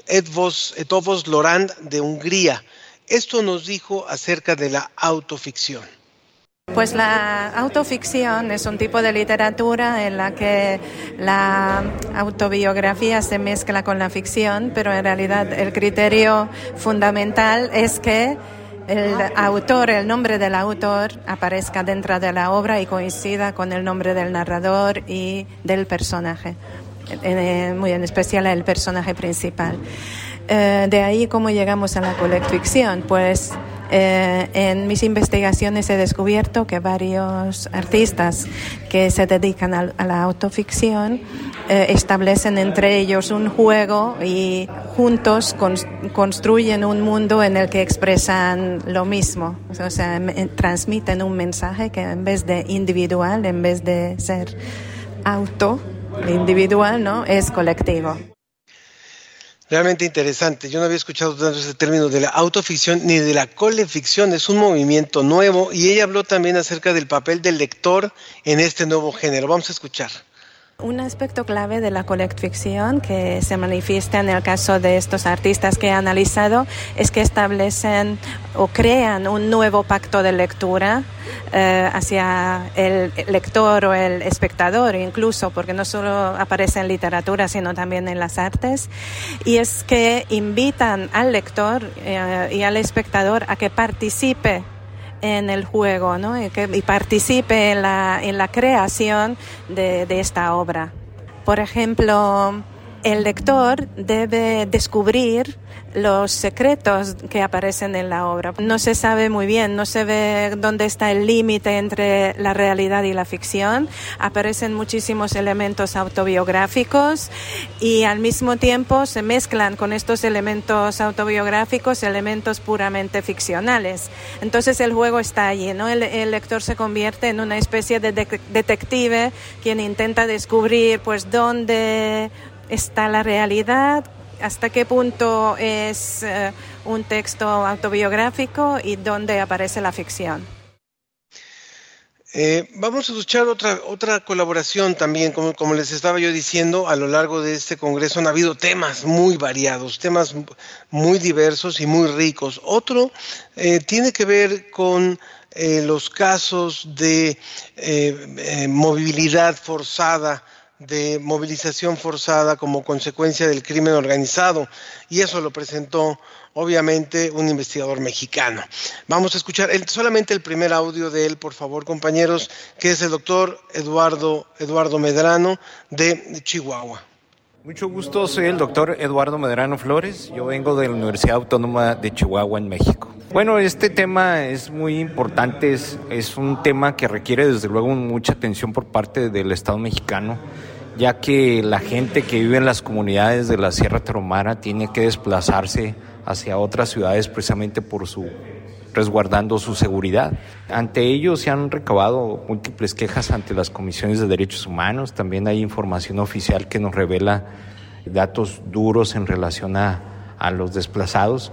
Etovos Lorand de Hungría. Esto nos dijo acerca de la autoficción. Pues la autoficción es un tipo de literatura en la que la autobiografía se mezcla con la ficción, pero en realidad el criterio fundamental es que el autor, el nombre del autor aparezca dentro de la obra y coincida con el nombre del narrador y del personaje, muy en especial el personaje principal. Eh, de ahí cómo llegamos a la colectficción, pues eh, en mis investigaciones he descubierto que varios artistas que se dedican a, a la autoficción eh, establecen entre ellos un juego y juntos con, construyen un mundo en el que expresan lo mismo, o sea, transmiten un mensaje que en vez de individual, en vez de ser auto individual, ¿no? Es colectivo. Realmente interesante. Yo no había escuchado tanto ese término de la autoficción ni de la coleficción. Es un movimiento nuevo y ella habló también acerca del papel del lector en este nuevo género. Vamos a escuchar. Un aspecto clave de la colectficción que se manifiesta en el caso de estos artistas que he analizado es que establecen o crean un nuevo pacto de lectura eh, hacia el lector o el espectador incluso, porque no solo aparece en literatura, sino también en las artes, y es que invitan al lector eh, y al espectador a que participe en el juego ¿no? y, que, y participe en la, en la creación de, de esta obra. Por ejemplo, el lector debe descubrir los secretos que aparecen en la obra. No se sabe muy bien, no se ve dónde está el límite entre la realidad y la ficción. Aparecen muchísimos elementos autobiográficos y al mismo tiempo se mezclan con estos elementos autobiográficos elementos puramente ficcionales. Entonces el juego está allí, ¿no? El, lector se convierte en una especie de, de detective quien intenta descubrir pues dónde está la realidad, hasta qué punto es uh, un texto autobiográfico y dónde aparece la ficción. Eh, vamos a escuchar otra, otra colaboración también, como, les estaba yo diciendo, a lo largo de este Congreso han habido temas muy variados, temas muy diversos y muy ricos. Otro eh, tiene que ver con eh, los casos de eh, movilidad forzada de movilización forzada como consecuencia del crimen organizado y eso lo presentó obviamente un investigador mexicano. Vamos a escuchar el, solamente el primer audio de él, por favor, compañeros, que es el doctor Eduardo, Eduardo Medrano de Chihuahua. Mucho gusto, soy el doctor Eduardo Medrano Flores, yo vengo de la Universidad Autónoma de Chihuahua en México. Bueno, este tema es muy importante, es, un tema que requiere desde luego mucha atención por parte del Estado mexicano, ya que la gente que vive en las comunidades de la Sierra Tarahumara tiene que desplazarse hacia otras ciudades precisamente por su resguardando su seguridad. Ante ello se han recabado múltiples quejas ante las comisiones de derechos humanos, también hay información oficial que nos revela datos duros en relación a, a los desplazados.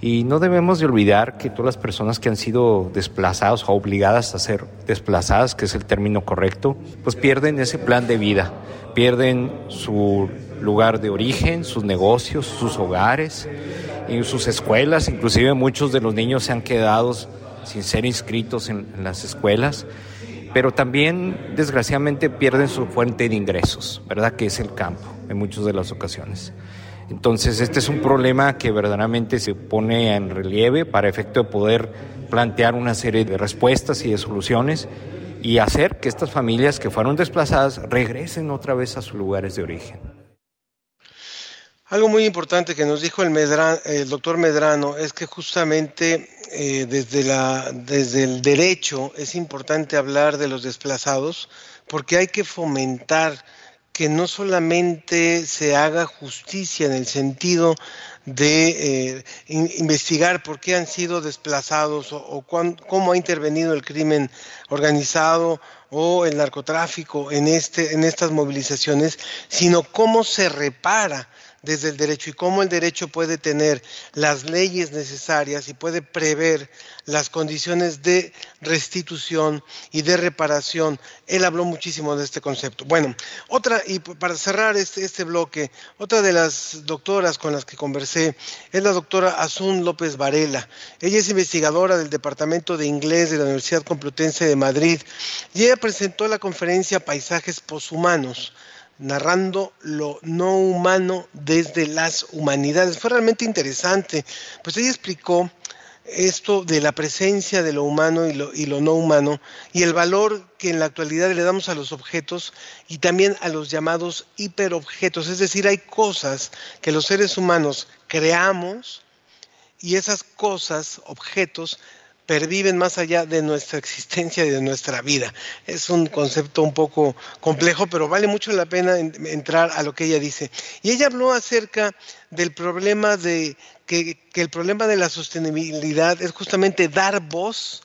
Y no debemos de olvidar que todas las personas que han sido desplazadas o obligadas a ser desplazadas, que es el término correcto, pues pierden ese plan de vida, pierden su lugar de origen, sus negocios, sus hogares, en sus escuelas, inclusive muchos de los niños se han quedado sin ser inscritos en, las escuelas, pero también desgraciadamente pierden su fuente de ingresos, ¿verdad? Que es el campo en muchas de las ocasiones. Entonces, este es un problema que verdaderamente se pone en relieve para efecto de poder plantear una serie de respuestas y de soluciones y hacer que estas familias que fueron desplazadas regresen otra vez a sus lugares de origen. Algo muy importante que nos dijo el, el doctor Medrano es que justamente eh, desde, la, el derecho es importante hablar de los desplazados porque hay que fomentar que no solamente se haga justicia en el sentido de eh, investigar por qué han sido desplazados o, cómo ha intervenido el crimen organizado o el narcotráfico en, este, en estas movilizaciones, sino cómo se repara desde el derecho y cómo el derecho puede tener las leyes necesarias y puede prever las condiciones de restitución y de reparación. Él habló muchísimo de este concepto. Bueno, otra, y para cerrar este, este bloque, otra de las doctoras con las que conversé es la doctora Asun López Varela. Ella es investigadora del Departamento de Inglés de la Universidad Complutense de Madrid y ella presentó la conferencia Paisajes Poshumanos narrando lo no humano desde las humanidades. Fue realmente interesante, pues ella explicó esto de la presencia de lo humano y lo, y lo, no humano y el valor que en la actualidad le damos a los objetos y también a los llamados hiperobjetos. Es decir, hay cosas que los seres humanos creamos y esas cosas, objetos, perviven más allá de nuestra existencia y de nuestra vida. Es un concepto un poco complejo, pero vale mucho la pena entrar a lo que ella dice. Y ella habló acerca del problema de que, que el problema de la sostenibilidad es justamente dar voz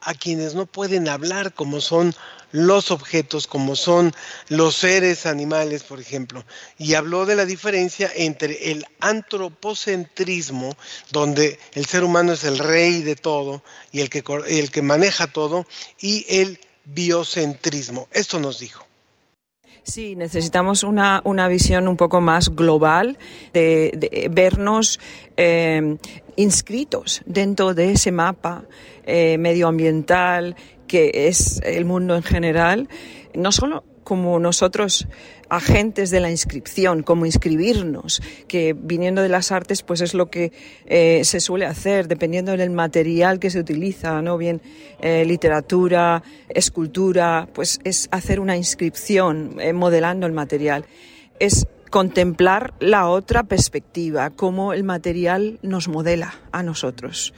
a quienes no pueden hablar, como son los objetos, como son los seres animales, por ejemplo. Y habló de la diferencia entre el antropocentrismo, donde el ser humano es el rey de todo y el que, el que maneja todo, y el biocentrismo. Esto nos dijo. Sí, necesitamos una, una, visión un poco más global de, vernos eh, inscritos dentro de ese mapa eh, medioambiental que es el mundo en general, no solo como nosotros agentes de la inscripción, como inscribirnos, que viniendo de las artes, pues es lo que eh, se suele hacer, dependiendo del material que se utiliza, ¿no? Bien eh, literatura, escultura, pues es hacer una inscripción eh, modelando el material. Es contemplar la otra perspectiva, cómo el material nos modela a nosotros.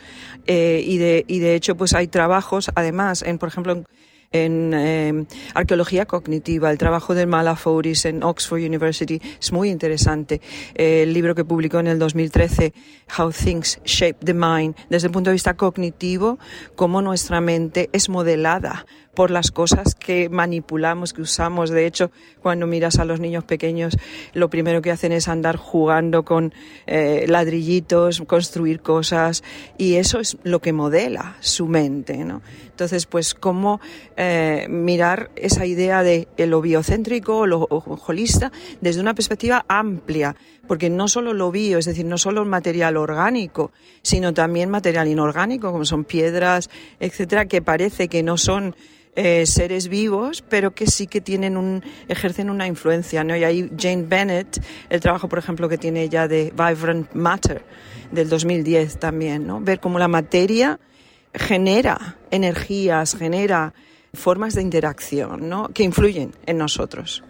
y, de, y de hecho, pues hay trabajos, además, en, por ejemplo, en eh, arqueología cognitiva. El trabajo de Malafouris en Oxford University es muy interesante. el libro que publicó en el 2013, How Things Shape the Mind, desde el punto de vista cognitivo, cómo nuestra mente es modelada por las cosas que manipulamos, que usamos. De hecho, cuando miras a los niños pequeños, lo primero que hacen es andar jugando con eh, ladrillitos, construir cosas, y eso es lo que modela su mente, ¿no? Entonces, pues, cómo eh, mirar esa idea de lo biocéntrico, lo holista, desde una perspectiva amplia, porque no solo lo bio, es decir, no solo material orgánico, sino también material inorgánico, como son piedras, etcétera, que parece que no son eh, seres vivos, pero que sí que tienen un, ejercen una influencia, ¿no? Y ahí Jane Bennett, el trabajo, por ejemplo, que tiene ella de Vibrant Matter, del 2010 también, ¿no? Ver cómo la materia genera energías, genera formas de interacción, ¿no? Que influyen en nosotros.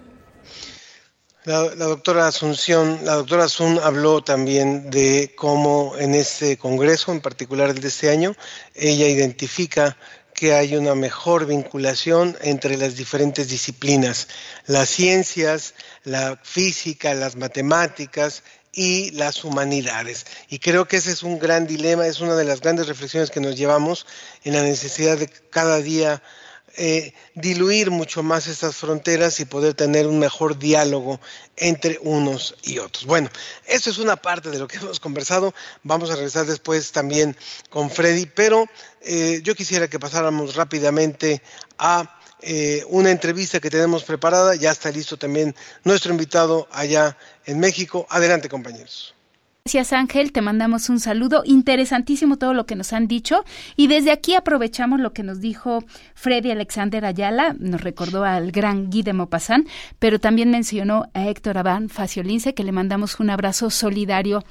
La, doctora Asunción, la doctora Asun habló también de cómo en este congreso, en particular el de este año, ella identifica que hay una mejor vinculación entre las diferentes disciplinas, las ciencias, la física, las matemáticas y las humanidades. Y creo que ese es un gran dilema, es una de las grandes reflexiones que nos llevamos en la necesidad de cada día eh, diluir mucho más estas fronteras y poder tener un mejor diálogo entre unos y otros. Bueno, eso es una parte de lo que [laughs] hemos conversado. Vamos a regresar después también con Freddy, pero eh, yo quisiera que pasáramos rápidamente a eh, una entrevista que tenemos preparada. Ya está listo también nuestro invitado allá en México. Adelante, compañeros. Gracias Ángel, te mandamos un saludo. Interesantísimo todo lo que nos han dicho. Y desde aquí aprovechamos lo que nos dijo Freddy Alexander Ayala, nos recordó al gran Guy de Maupassant, pero también mencionó a Héctor Abán Faciolince, que le mandamos un abrazo solidario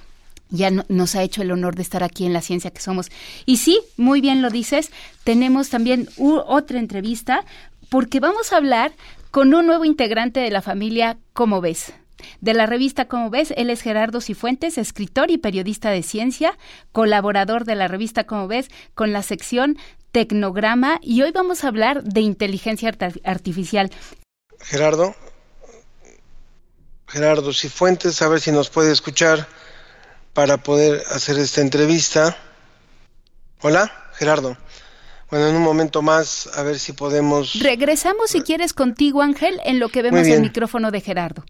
ya nos ha hecho el honor de estar aquí en la ciencia que somos. Y sí, muy bien lo dices, tenemos también otra entrevista porque vamos a hablar con un nuevo integrante de la familia ¿Cómo ves? De la revista Como ves, él es Gerardo Cifuentes, escritor y periodista de ciencia, colaborador de la revista Como ves con la sección Tecnograma y hoy vamos a hablar de inteligencia artificial. Gerardo, Gerardo Cifuentes, a ver si nos puede escuchar para poder hacer esta entrevista. Hola, Gerardo. Bueno, en un momento más, a ver si podemos... Regresamos, si quieres, contigo, Ángel, en lo que vemos el micrófono de Gerardo.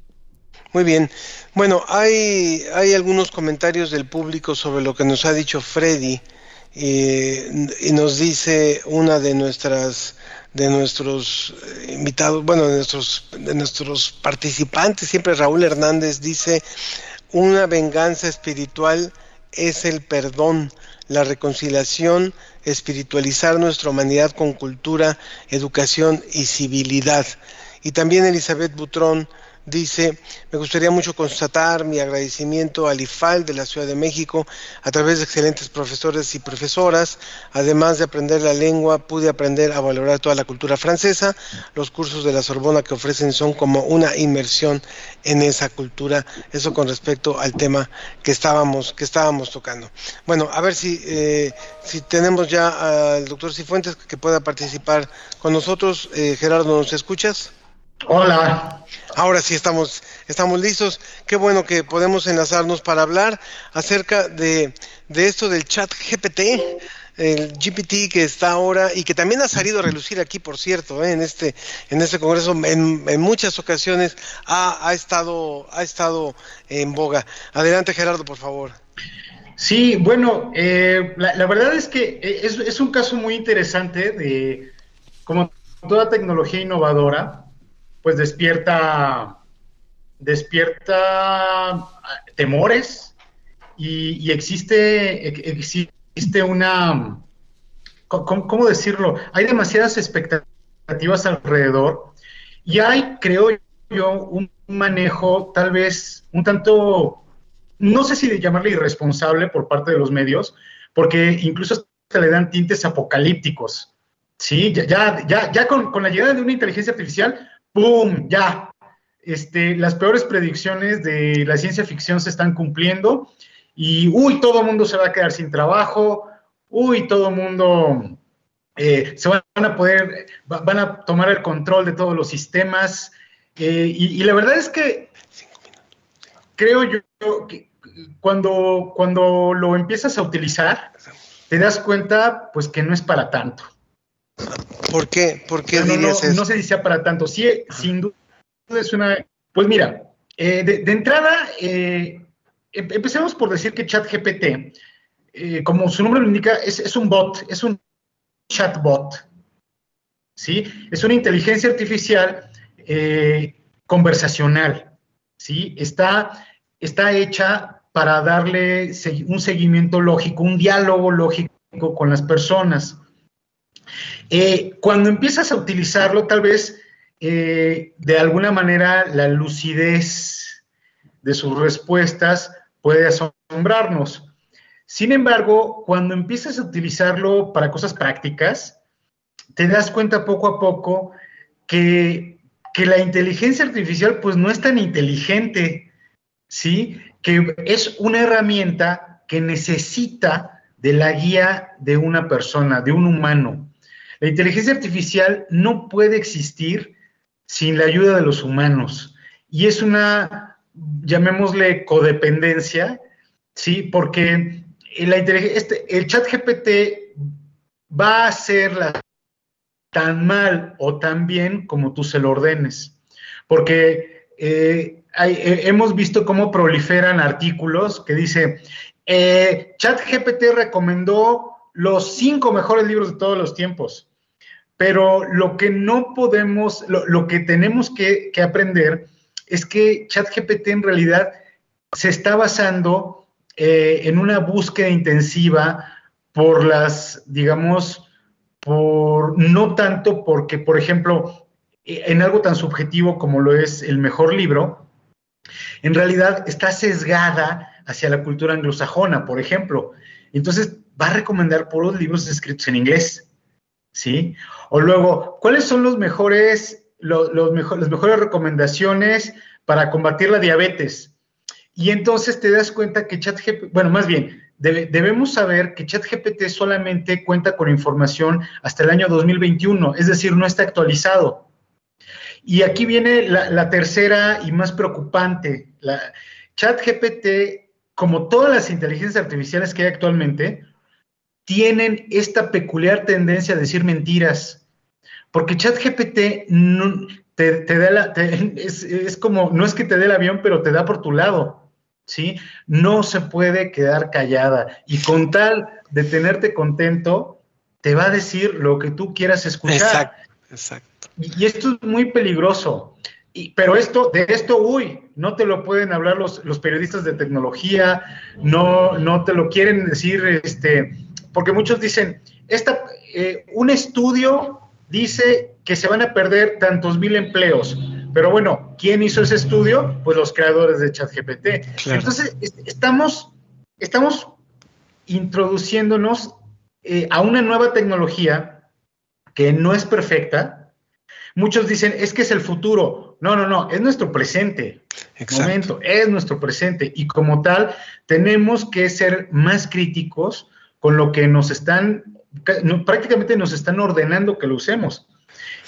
Muy bien. Bueno, hay, hay algunos comentarios del público sobre lo que nos ha dicho Freddy y nos dice una de nuestras de nuestros invitados, bueno, de nuestros de nuestros participantes, siempre Raúl Hernández dice una venganza espiritual es el perdón, la reconciliación, espiritualizar nuestra humanidad con cultura, educación y civilidad. Y también Elizabeth Butrón dice, me gustaría mucho constatar mi agradecimiento al IFAL de la Ciudad de México a través de excelentes profesores y profesoras. Además de aprender la lengua, pude aprender a valorar toda la cultura francesa. Los cursos de la Sorbona que ofrecen son como una inmersión en esa cultura. Eso con respecto al tema que estábamos, que estábamos tocando. Bueno, a ver si, eh, si tenemos ya al doctor Cifuentes que pueda participar con nosotros. Eh, Gerardo, ¿nos escuchas? Hola. Ahora sí estamos, estamos listos. Qué bueno que podemos enlazarnos para hablar acerca de, de esto del chat GPT, el GPT que está ahora y que también ha salido a relucir aquí, por cierto, ¿eh? en este en este congreso en, en muchas ocasiones ha, ha, estado ha estado en boga. Adelante, Gerardo, por favor. Sí, bueno, eh, la, la, verdad es que es, es un caso muy interesante de como toda tecnología innovadora, pues despierta, despierta temores y, existe, existe una, ¿cómo, decirlo? Hay demasiadas expectativas alrededor y hay, creo yo, un manejo tal vez un tanto, no sé si de llamarle irresponsable por parte de los medios, porque incluso se le dan tintes apocalípticos. Sí, ya, ya, ya, con, con, la llegada de una inteligencia artificial, ¡pum! Ya. Este, las peores predicciones de la ciencia ficción se están cumpliendo y, uy, todo el mundo se va a quedar sin trabajo, uy, todo el mundo eh, se van a poder, van a tomar el control de todos los sistemas. Eh, y, la verdad es que creo yo que cuando, cuando lo empiezas a utilizar, te das cuenta pues que no es para tanto. ¿Por qué? ¿Por qué no, no, se dice para tanto. Sí, sin duda es una. Pues mira, eh, de, entrada, eh, em, empecemos por decir que ChatGPT, eh, como su nombre lo indica, es, un bot, es un chatbot. ¿Sí? Es una inteligencia artificial conversacional. ¿Sí? Está, está hecha para darle un seguimiento lógico, un diálogo lógico con las personas. Eh, cuando empiezas a utilizarlo, tal vez eh, de alguna manera la lucidez de sus respuestas puede asombrarnos. Sin embargo, cuando empiezas a utilizarlo para cosas prácticas, te das cuenta poco a poco que, que la inteligencia artificial pues no es tan inteligente, ¿sí? Que es una herramienta que necesita de la guía de una persona, de un humano. La inteligencia artificial no puede existir sin la ayuda de los humanos. Y es una, llamémosle, codependencia, ¿sí? Porque la este, el chat GPT va a hacerla tan mal o tan bien como tú se lo ordenes. Porque eh, eh, hemos visto cómo proliferan artículos que dice, eh, ChatGPT recomendó los cinco mejores libros de todos los tiempos, pero lo que no podemos, lo, que tenemos que, aprender es que ChatGPT en realidad se está basando eh, en una búsqueda intensiva por las, digamos, por no tanto porque, por ejemplo, en algo tan subjetivo como lo es el mejor libro, en realidad está sesgada hacia la cultura anglosajona, por ejemplo. Entonces, va a recomendar puros libros escritos en inglés, ¿sí? O luego, ¿cuáles son los mejores, los, las mejores recomendaciones para combatir la diabetes? Y entonces te das cuenta que ChatGPT, bueno, más bien, debemos saber que ChatGPT solamente cuenta con información hasta el año 2021, es decir, no está actualizado. Y aquí viene la, tercera y más preocupante. ChatGPT como todas las inteligencias artificiales que hay actualmente, tienen esta peculiar tendencia a decir mentiras. Porque ChatGPT no, te, da la, es, como, no es que te dé el avión, pero te da por tu lado, ¿sí? No se puede quedar callada. Y con tal de tenerte contento, te va a decir lo que tú quieras escuchar. Exacto, exacto. y esto es muy peligroso pero esto, de esto, uy, no te lo pueden hablar los, periodistas de tecnología, no, no te lo quieren decir, este, porque muchos dicen, esta, eh, un estudio dice que se van a perder tantos mil empleos. Pero bueno, ¿quién hizo ese estudio? Pues los creadores de ChatGPT. Entonces, estamos, estamos introduciéndonos eh, a una nueva tecnología que no es perfecta. Muchos dicen, es que es el futuro. No, no, no, es nuestro presente. Momento, es nuestro presente. Y como tal, tenemos que ser más críticos con lo que nos están, prácticamente nos están ordenando que lo usemos.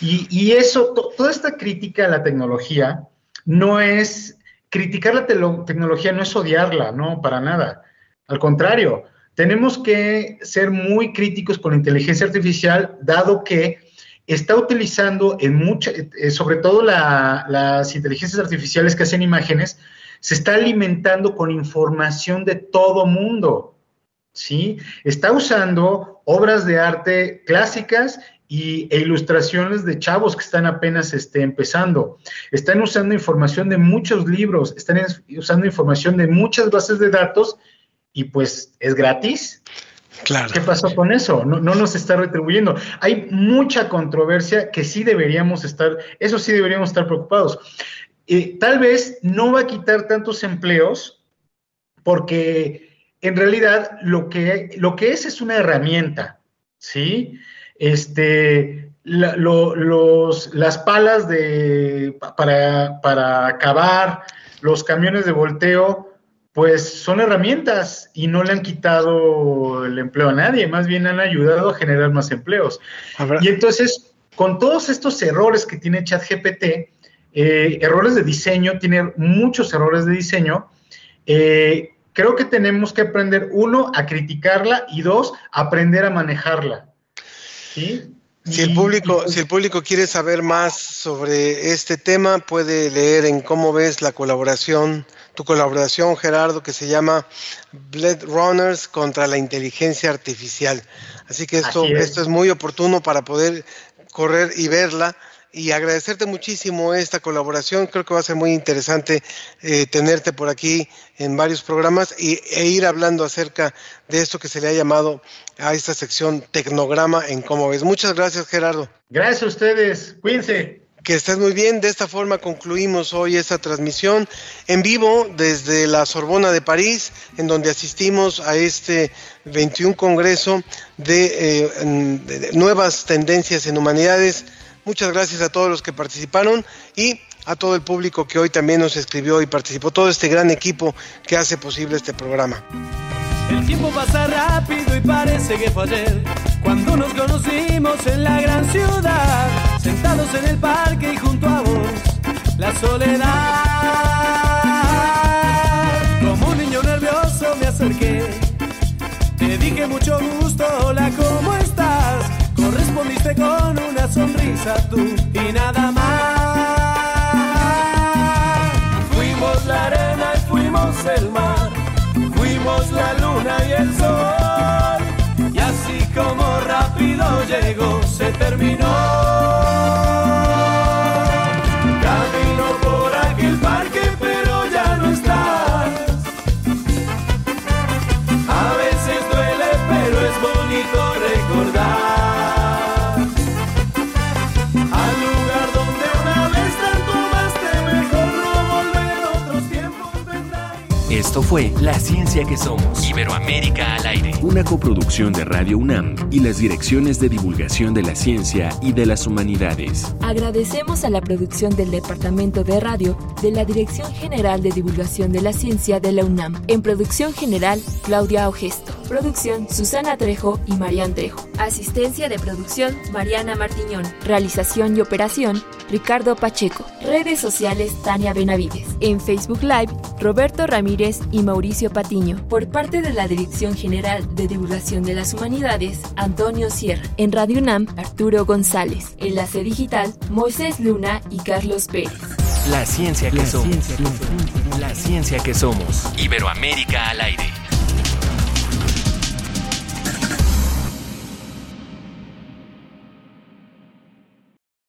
Y, eso, toda esta crítica a la tecnología no es, criticar la tecnología no es odiarla, no, para nada. Al contrario, tenemos que ser muy críticos con la inteligencia artificial, dado que está utilizando en mucha, eh, sobre todo las inteligencias artificiales que hacen imágenes, se está alimentando con información de todo mundo, ¿sí? Está usando obras de arte clásicas y, e ilustraciones de chavos que están apenas este, empezando. Están usando información de muchos libros, están usando información de muchas bases de datos y pues es gratis. ¿Qué pasó con eso? No, nos está retribuyendo. Hay mucha controversia que sí deberíamos estar, eso sí deberíamos estar preocupados. tal vez no va a quitar tantos empleos porque en realidad lo que, lo que es es una herramienta, ¿sí? Este, los, las palas de, para, para acabar, los camiones de volteo, pues son herramientas y no le han quitado el empleo a nadie, más bien han ayudado a generar más empleos. Y entonces, con todos estos errores que tiene ChatGPT, eh, errores de diseño, tiene muchos errores de diseño, eh, creo que tenemos que aprender, uno, a criticarla y dos, aprender a manejarla. Si el, público, si el público quiere saber más sobre este tema, puede leer en cómo ves la colaboración tu colaboración, Gerardo, que se llama Blade Runners contra la inteligencia artificial. Así que esto, esto es muy oportuno para poder correr y verla y agradecerte muchísimo esta colaboración. Creo que va a ser muy interesante eh, tenerte por aquí en varios programas y, e ir hablando acerca de esto que se le ha llamado a esta sección Tecnograma en Cómo ves. Muchas gracias, Gerardo. Gracias a ustedes. Cuídense. Que estés muy bien. De esta forma concluimos hoy esta transmisión en vivo desde la Sorbona de París, en donde asistimos a este 21 Congreso de, eh, de nuevas tendencias en humanidades. Muchas gracias a todos los que participaron y a todo el público que hoy también nos escribió y participó, todo este gran equipo que hace posible este programa. El tiempo pasa rápido y parece que fue ayer cuando nos conocimos en la gran ciudad, sentados en el parque y junto a vos, la soledad. Con una sonrisa tú y nada más. Fuimos la arena y fuimos el mar, fuimos la luna y el sol. Y así como rápido llegó, se terminó. Esto fue La Ciencia que Somos. Iberoamérica al aire. Una coproducción de Radio UNAM y las direcciones de divulgación de la ciencia y de las humanidades. Agradecemos a la producción del Departamento de Radio de la Dirección General de Divulgación de la Ciencia de la UNAM. En producción general, Claudia Ogesto. Producción, Susana Trejo y Marian Trejo. Asistencia de producción, Mariana Martiñón. Realización y operación, Ricardo Pacheco. Redes sociales, Tania Benavides. En Facebook Live, Roberto Ramírez y Mauricio Patiño. Por parte de la Dirección General de Divulgación de las Humanidades, Antonio Sierra. En Radio UNAM, Arturo González. Enlace digital, Moisés Luna y Carlos Pérez. La ciencia que somos. La ciencia que somos. Iberoamérica al aire.